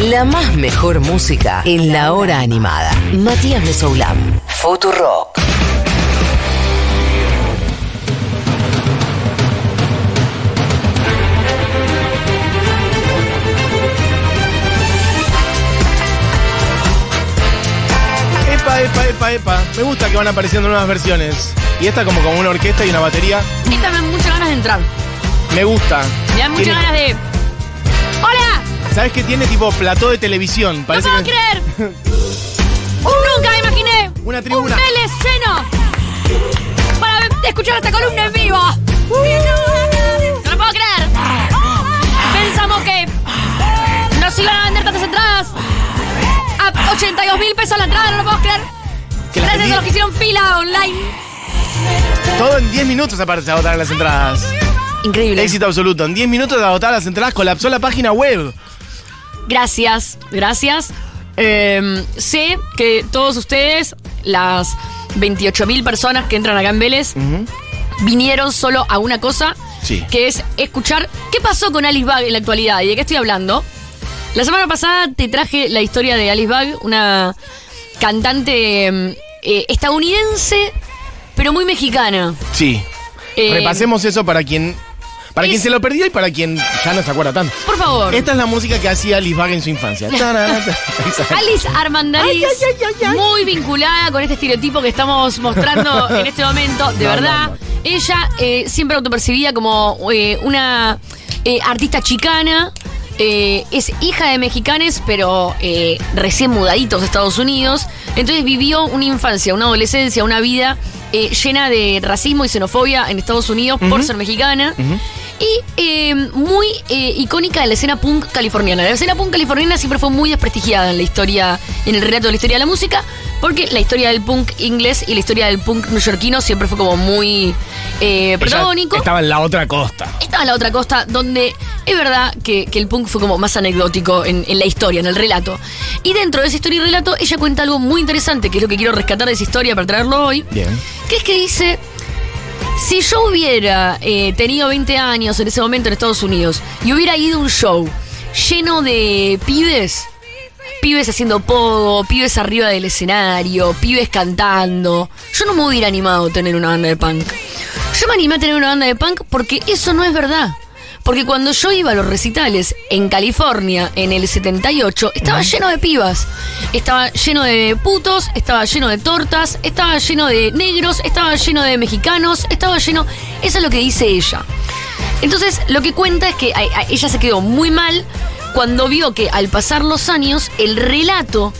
La más mejor música en la hora animada. Matías Mesoulam. Futurock. Epa, epa, epa, epa. Me gusta que van apareciendo nuevas versiones. Y esta como con una orquesta y una batería. Esta me dan muchas ganas de entrar. Me gusta. Me dan muchas Tiene- ganas de. ¡Hola! ¿Sabes qué tiene tipo plató de televisión? ¡No Parece puedo que creer! Nunca me imaginé Una un tribuna. Vélez lleno para escuchar esta columna en vivo. No lo puedo creer. Pensamos que nos iban a vender tantas entradas a 82 mil pesos la entrada, no lo puedo creer. Gracias a los que hicieron fila online. Todo en 10 minutos aparte se agotaron las entradas. Increíble. Éxito absoluto. En 10 minutos de agotar las entradas colapsó la página web. Gracias, gracias. Eh, sé que todos ustedes, las 28 mil personas que entran acá en Vélez, vinieron solo a una cosa, Sí. que es escuchar qué pasó con Alice Bag en la actualidad y de qué estoy hablando. La semana pasada te traje la historia de Alice Bag, una cantante eh, eh, estadounidense, pero muy mexicana. Sí. Eh, Repasemos eso para quien. Para es- quien se lo perdió y para quien ya no se acuerda tanto. Por favor. Esta es la música que hacía Liz Bag en su infancia. Alice Armandariz, muy vinculada con este estereotipo que estamos mostrando en este momento, de No, verdad. no, no. Ella eh, siempre autopercibida como eh, una eh, artista chicana. eh, es hija de mexicanes, pero eh, recién mudaditos de Estados Unidos. Entonces vivió una infancia, una adolescencia, una vida eh, llena de racismo y xenofobia en Estados Unidos por ser mexicana. Y eh, muy eh, icónica de la escena punk californiana. La escena punk californiana siempre fue muy desprestigiada en la historia, en el relato de la historia de la música, porque la historia del punk inglés y la historia del punk neoyorquino siempre fue como muy eh, protagónico. Estaba en la otra costa. Estaba en la otra costa donde es verdad que, que el punk fue como más anecdótico en, en la historia, en el relato. Y dentro de esa historia y relato, ella cuenta algo muy interesante, que es lo que quiero rescatar de esa historia para traerlo hoy. Bien. Que es que dice, si yo hubiera eh, tenido 20 años en ese momento en Estados Unidos y hubiera ido a un show lleno de pibes, pibes haciendo pogo, pibes arriba del escenario, pibes cantando, yo no me hubiera animado a tener una banda de punk. Yo me animé a tener una banda de punk porque eso no es verdad. Porque cuando yo iba a los recitales en California en el 78, estaba lleno de pibas. Estaba lleno de putos, estaba lleno de tortas, estaba lleno de negros, estaba lleno de mexicanos, estaba lleno... Eso es lo que dice ella. Entonces, lo que cuenta es que a- a- ella se quedó muy mal cuando vio que al pasar los años, el relato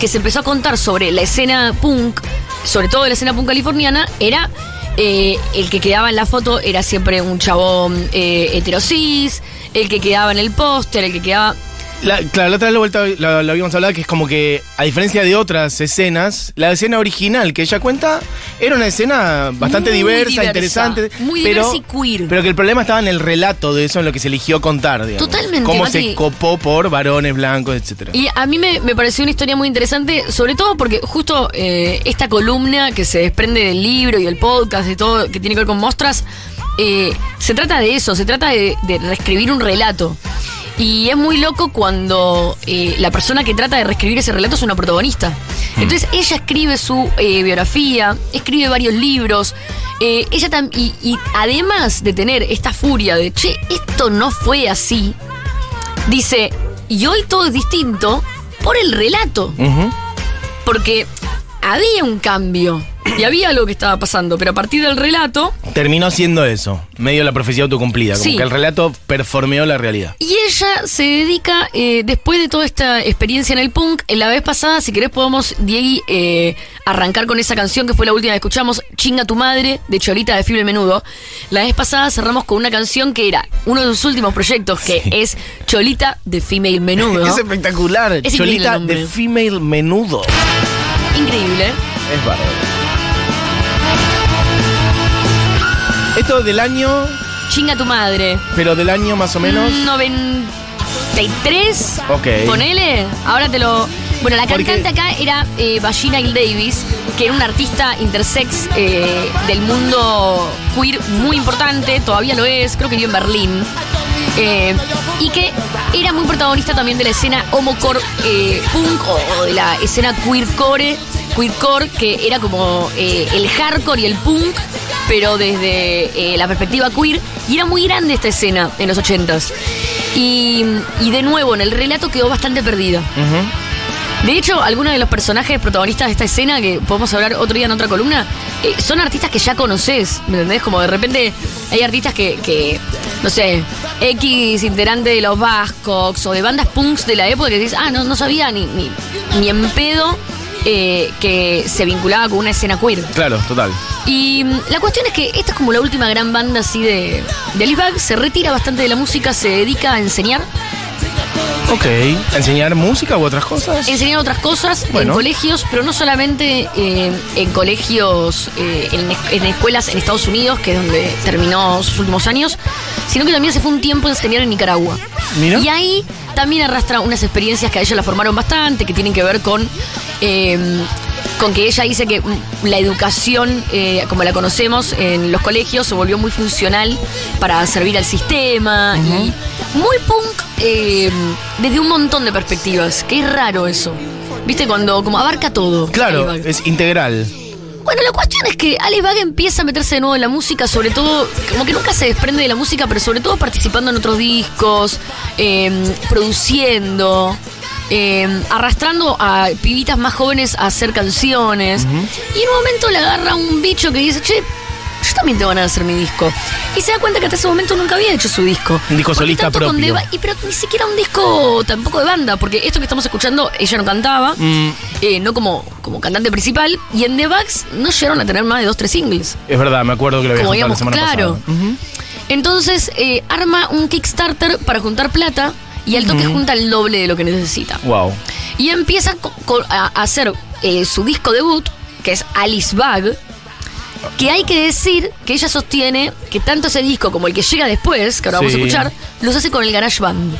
que se empezó a contar sobre la escena punk, sobre todo la escena punk californiana, era eh, el que quedaba en la foto era siempre un chabón eh, heterosis, el que quedaba en el póster, el que quedaba... La- claro, la otra vez vuelta- lo- lo habíamos hablado que es como que, a diferencia de otras escenas, la escena original que ella cuenta era una escena bastante Muy diversa, diversa, interesante. muy pero, diversa y queer. Pero que el problema estaba en el relato de eso, en lo que se eligió contar, digamos. Totalmente, Cómo Mati. se copó por varones blancos, etcétera. Y a mí me, me pareció una historia muy interesante, sobre todo porque justo eh, esta columna que se desprende del libro y del podcast, de todo que tiene que ver con mostras, eh, se trata de eso, se trata de, de reescribir un relato. Y es muy loco cuando eh, la persona que trata de reescribir ese relato es una protagonista. Entonces ella escribe su eh, biografía, escribe varios libros. eh, ella y, y además de tener esta furia de, che, esto no fue así, dice, y hoy todo es distinto por el relato. Porque había un cambio y había algo que estaba pasando, pero a partir del relato, Terminó siendo eso, medio la profecía autocumplida, como Sí. que el relato performeó la realidad. y ella se dedica, eh, después de toda esta experiencia en el punk, en la vez pasada, si querés podemos, Diego, eh, arrancar con esa canción que fue la última que escuchamos, Chinga tu madre, de Cholita de Fibre Menudo. La vez pasada cerramos con una canción que era uno de sus últimos proyectos, que Sí. es Cholita de Female Menudo. Es espectacular, Es Cholita de Female Menudo. Increíble. Es bárbaro. Esto del año, Chinga tu madre. pero del año más o menos. 93. Ok. Ponele. Ahora te lo. Bueno, la Porque- cantante acá era eh, Vagina Hill Davis, que era una artista intersex eh, del mundo queer muy importante, todavía lo es, creo que vive en Berlín. Eh, y que era muy protagonista también de la escena homocore eh, punk o, de la escena queercore, queercore, que era como eh, el hardcore y el punk, pero desde eh, la perspectiva queer. Y era muy grande esta escena en los ochentas. Y, y de nuevo, en el relato quedó bastante perdida. De hecho, algunos de los personajes protagonistas de esta escena, que podemos hablar otro día en otra columna, eh, son artistas que ya conoces, ¿me entendés? Como de repente hay artistas que, que, no sé, X integrante de los Vascox o de bandas punks de la época que dices, ah, no, no sabía ni, ni, ni en pedo eh, que se vinculaba con una escena queer. Claro, total. Y mm, la cuestión es que esta es como la última gran banda así de, de Alice Bag, se retira bastante de la música, se dedica a enseñar Ok. ¿Enseñar música u otras cosas? enseñar otras cosas Bueno. en colegios, pero no solamente eh, en colegios, eh, en escuelas en Estados Unidos, que es donde terminó sus últimos años, sino que también se fue un tiempo a enseñar en Nicaragua. Mira. Y ahí también arrastra unas experiencias que a ella la formaron bastante, que tienen que ver con... eh, con que ella dice que mm, la educación, eh, como la conocemos en los colegios, se volvió muy funcional para servir al sistema y muy punk eh, desde un montón de perspectivas, que es raro eso. ¿Viste? Cuando como abarca todo. Claro, es integral. Bueno, la cuestión es que Alibag empieza a meterse de nuevo en la música, sobre todo, como que nunca se desprende de la música, pero sobre todo participando en otros discos, eh, produciendo, eh, arrastrando a pibitas más jóvenes a hacer canciones. Y en un momento le agarra un bicho que dice, che, yo también te van a hacer mi disco. Y se da cuenta que hasta ese momento nunca había hecho su disco. Un disco solista propio. The Ba- y pero ni siquiera un disco tampoco de banda, porque esto que estamos escuchando, ella no cantaba, Mm, eh, no como, como cantante principal, y en The Bugs no llegaron a tener más de dos, tres singles. es verdad, me acuerdo que lo había Como la semana claro. pasada. Ujú. Entonces eh, arma un Kickstarter para juntar plata y al toque junta el doble de lo que necesita. Wow. Y empieza a hacer eh, su disco debut, que es Alice Bag. Que hay que decir que ella sostiene que tanto ese disco como el que llega después, que ahora vamos a escuchar, los hace con el GarageBand,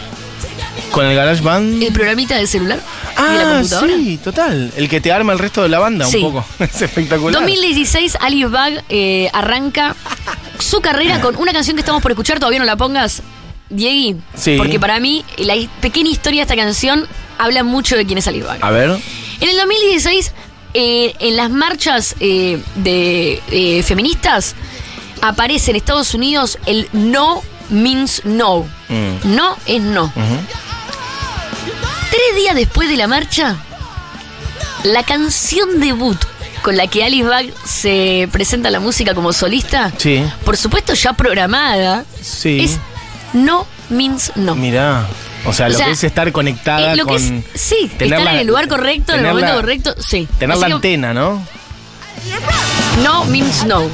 Con el Garage Band. el programita del celular y de la Ah, computadora. sí, total. El que te arma el resto de la banda Sí. un poco. es espectacular. 2016, Ali Bag eh, arranca su carrera con una canción que estamos por escuchar, todavía no la pongas, Diegui. Sí. Porque para mí, la pequeña historia de esta canción habla mucho de quién es Ali Bag. A ver. En el 2016, eh, en las marchas eh, de eh, feministas, aparece en Estados Unidos el no means no. Mm. No es no. Tres días después de la marcha, la canción debut con la que Alice Bag se presenta la música como solista, Sí. por supuesto ya programada, Sí. es No Means No. Mirá. O sea, O lo sea, que es estar conectada Eh, lo que con. es, sí, tener estar la- en el lugar correcto, en el momento la- correcto, sí. Tener Así la que antena, ¿no? No means no.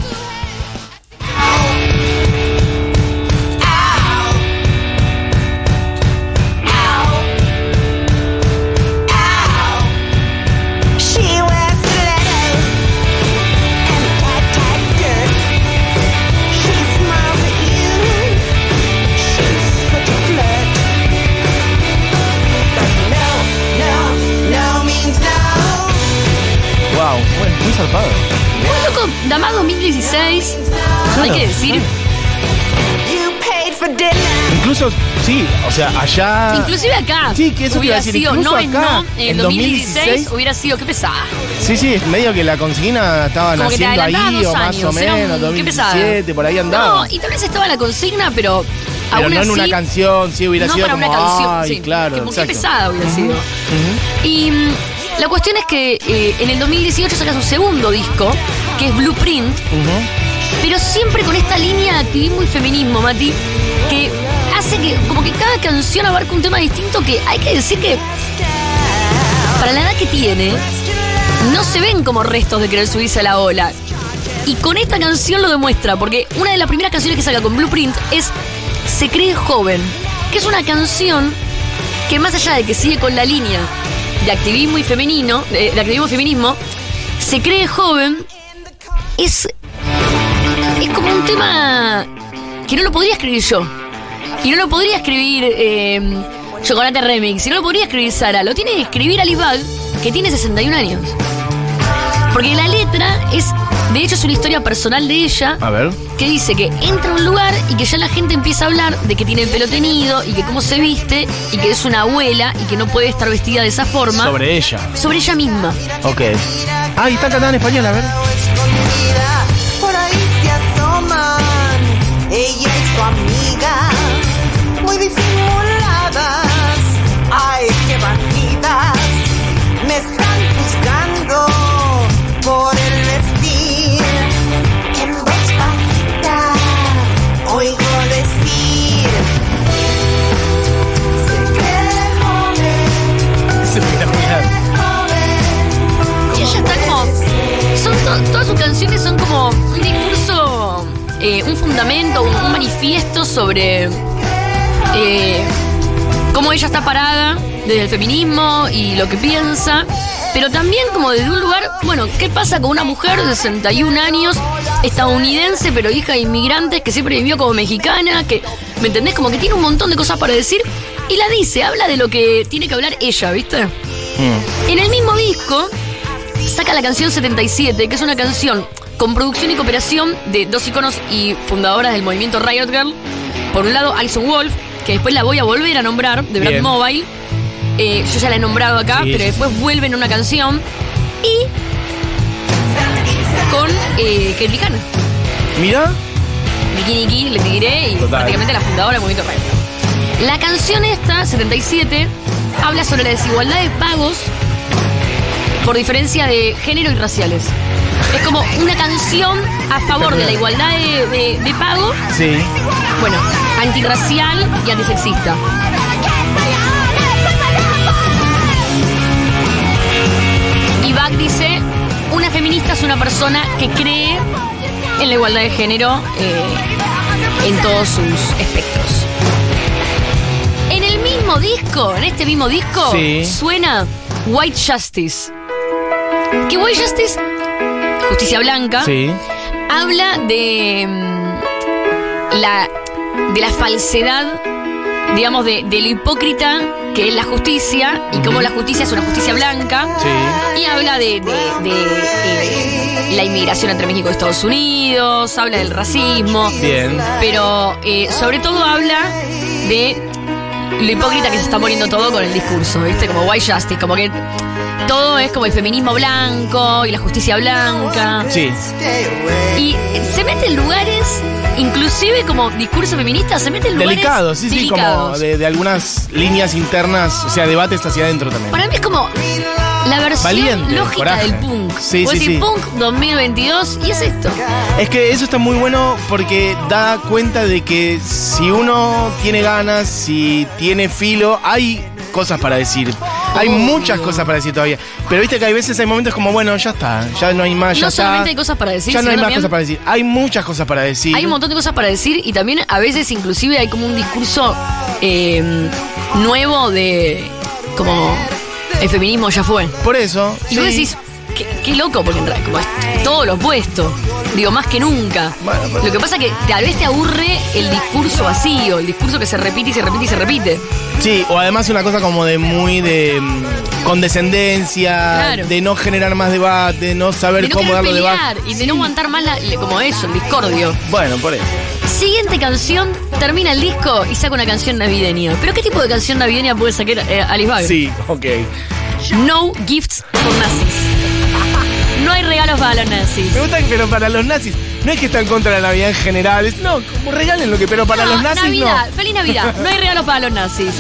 Zarpado. Muy loco, Damas 2016. Hay que decir, dinner. Incluso, sí, o sea, allá. inclusive acá Sí, que eso te iba hubiera a decir, sido no en acá, no, en en 2016, 2016, hubiera sido, qué pesada. Sí, sí, es medio que la consigna estaba Como que naciendo ahí, dos o más años. o menos, qué pesada. 2017, por ahí andaba. No, y tal vez estaba la consigna, pero, Pero aún no en así, una canción, sí hubiera no sido para como. una canción, Ay, sí, claro, como qué pesada hubiera sido. Y mm, la cuestión es que eh, en el 2018 saca su segundo disco, que es Blueprint, pero siempre con esta línea de activismo y feminismo, Mati, que hace que como que cada canción abarca un tema distinto que hay que decir que para la edad que tiene, no se ven como restos de querer subirse a la ola. Y con esta canción lo demuestra, porque una de las primeras canciones que saca con Blueprint es Se cree joven, que es una canción que más allá de que sigue con la línea de activismo y femenino, de, activismo y feminismo, se cree joven, es, es como un tema que no lo podría escribir yo. Y no lo podría escribir eh, Chocolate Remix, y no lo podría escribir Sara, lo tiene que escribir Alice Bag, que tiene 61 años. Porque la letra es, de hecho, es una historia personal de ella A ver. que dice que entra a un lugar y que ya la gente empieza a hablar de que tiene el pelo tenido y que cómo se viste y que es una abuela y que no puede estar vestida de esa forma. Sobre ella. sobre ella misma. Ok. Ah, y está cantada en español, a ver. Sobre eh, cómo ella está parada desde el feminismo y lo que piensa. Pero también como desde un lugar, bueno, ¿qué pasa con una mujer de 61 años, estadounidense, pero hija de inmigrantes, que siempre vivió como mexicana, que, ¿me entendés? Como que tiene un montón de cosas para decir y la dice, habla de lo que tiene que hablar ella, ¿viste? Mm. En el mismo disco saca la canción 77, que es una canción con producción y cooperación de dos iconos y fundadoras del movimiento Riot Girl. Por un lado, Alison Wolf, que después la voy a volver a nombrar, de Brad Bien. Mobile. Eh, yo ya la he nombrado acá, Sí, pero sí, después vuelve en una canción. Y con eh, Kendrick Lamar. Mira. Nicki Nicki, le tiré y Total. prácticamente la fundadora del movimiento Riot. La canción esta, 77, habla sobre la desigualdad de pagos por diferencia de género y raciales. Es como una canción a favor de la igualdad de, de- de pago, Sí. bueno, antirracial y antisexista. Y Bach dice, una feminista es una persona que cree en la igualdad de género eh, en todos sus aspectos. En el mismo disco, en este mismo disco, Sí. suena White Justice. Que White Justice, justicia blanca, Sí. habla de mm, la de la falsedad, digamos, de, de lo hipócrita que es la justicia y cómo la justicia es una justicia blanca. Sí. Y habla de, de- de, eh, la inmigración entre México y Estados Unidos, habla del racismo, Bien. pero eh, sobre todo habla de lo hipócrita que se está poniendo todo con el discurso, ¿viste? Como white justice, como que todo es como el feminismo blanco y la justicia blanca. Sí. Y se mete en lugares, inclusive como discurso feminista, se mete en lugares Delicado, sí, sí, como delicados. de, de algunas líneas internas, o sea, debates hacia adentro también. Para mí es como la versión Valiente, lógica coraje. del punk. Sí, sí, sí. punk 2022 y es esto. Es que eso está muy bueno porque da cuenta de que si uno tiene ganas, si tiene filo, hay cosas para decir. Hay muchas cosas para decir todavía. Pero viste que hay veces, hay momentos como, bueno, ya está, ya no hay más, ya No está. solamente hay cosas para decir, ya no sino hay más también cosas para decir. Hay muchas cosas para decir. Hay un montón de cosas para decir y también a veces inclusive hay como un discurso eh, nuevo de como el feminismo ya fue. Por eso. Y vos sí. decís, qué, qué loco, porque como es todo lo opuesto. Digo, más que nunca. Bueno, pero- Lo que pasa que tal vez te aburre el discurso vacío, el discurso que se repite y se repite y se repite. Sí, o además una cosa como de muy de mm, condescendencia, Claro. de no generar más debate, no saber De no cómo pelear debate. y de no aguantar más la- como eso, el discordio. Bueno, por eso. Siguiente canción, termina el disco y saca una canción navideña. ¿Pero qué tipo de canción navideña puede sacar eh, Alice Bag? Sí, ok. No gifts for nazis. No hay regalos para los nazis. Me gusta que, pero para los nazis, no es que están contra la Navidad en general, es, no, como regalen lo que, pero para No, los nazis Navidad, feliz Navidad. No hay regalos para los nazis.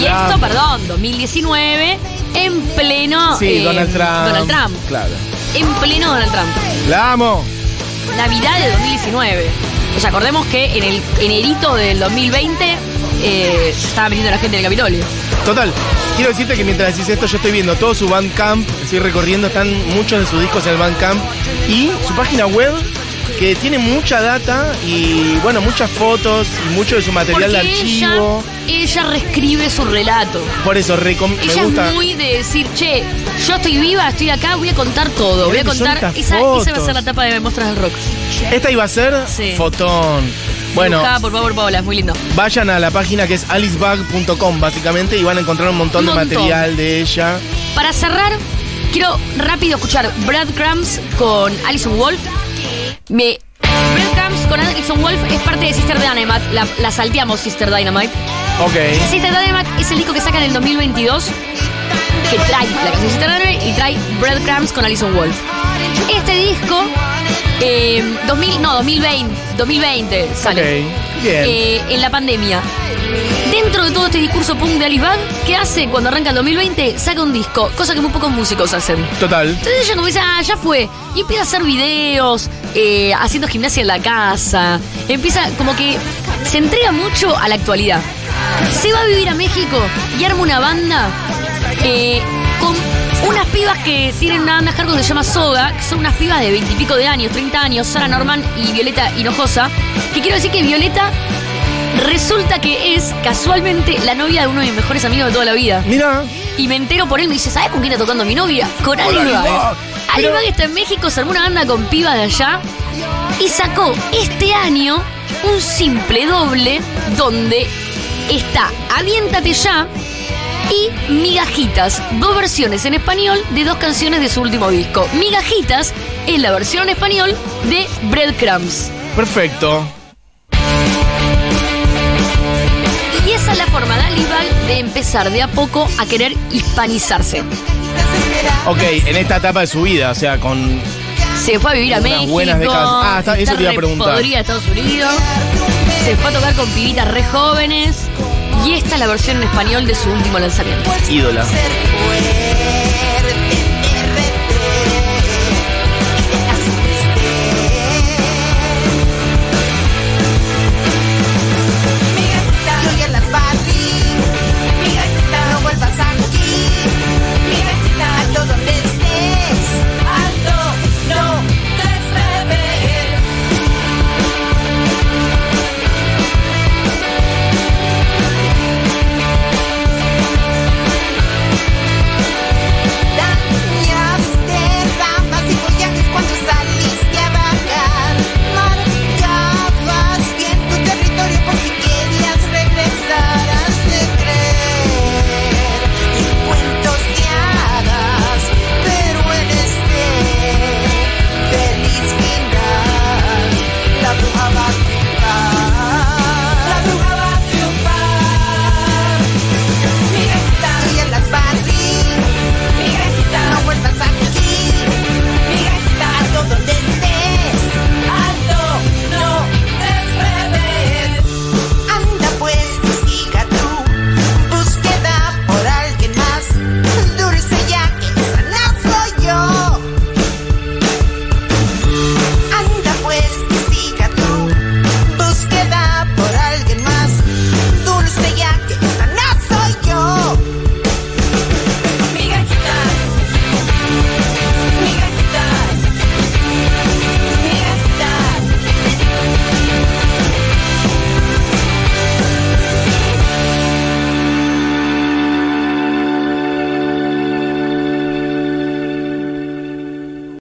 Y Ah. esto, perdón, 2019, en pleno. no. Sí, eh, Donald Trump. Donald Trump. Claro. En pleno Donald Trump. La amo. Navidad de 2019. O sea, acordemos que en el enerito del 2020 eh, estaba metiendo la gente en el Capitolio. Total, quiero decirte que mientras decís esto, yo estoy viendo todo su Bandcamp, estoy recorriendo, están muchos de sus discos en el Bandcamp y su página web que tiene mucha data y, bueno, muchas fotos y mucho de su material Porque de archivo. ella reescribe su relato. Por eso, recom- me Ella gusta. es muy de decir, che, yo estoy viva, estoy acá, voy a contar todo. Voy a contar. Esa, esa va a ser la tapa de Muestras del Rock. Esta iba a ser Sí. fotón. Bueno. Dibujada por Power Paola, es muy lindo. Vayan a la página que es alicebag.com básicamente y van a encontrar un montón, Un de material de ella. Para cerrar, quiero rápido escuchar Breadcrumbs con Alison Wolf. Me, Breadcrumbs con Alison Wolf es parte de Sister Dynamite. La, la salteamos, Sister Dynamite. Ok. Sister Dynamite es el disco que sacan en el 2022 que trae la canción Sister Dynamite y trae Breadcrumbs con Alison Wolf. Este disco, eh, 2000, no, 2020, 2020 sale. Bien. Eh, en la pandemia. Dentro de todo este discurso punk de Alice Bag, ¿qué hace cuando arranca el 2020? Saca un disco, cosa que muy pocos músicos hacen. Total. Entonces ella como dice, ah, ya fue. Y empieza a hacer videos, eh, haciendo gimnasia en la casa. Empieza como que se entrega mucho a la actualidad. Se va a vivir a México y arma una banda eh, unas pibas que tienen una banda hardcore que se llama Soga, que son unas pibas de veintipico de años, 30 años, Sara Norman y Violeta Hinojosa. Que quiero decir que Violeta resulta que es casualmente la novia de uno de mis mejores amigos de toda la vida. Mira. Y me entero por él, me dice, ¿sabes con quién está tocando mi novia? Con Ali. Bag. Ali Bag está en México, se armó una banda con pibas de allá y sacó este año un simple doble donde está Aviéntate ya y Migajitas, dos versiones en español de dos canciones de su último disco. Migajitas es la versión en español de Breadcrumbs. Perfecto. Y esa es la forma de Ali Bag de empezar de a poco a querer hispanizarse. Ok, en esta etapa de su vida, o sea, con. Se fue a vivir a México. buenas décadas. Ah, está- eso te iba a re preguntar. podrida de Estados Unidos. Se fue a tocar con pibitas re jóvenes. Y esta es la versión en español de su último lanzamiento. ídola.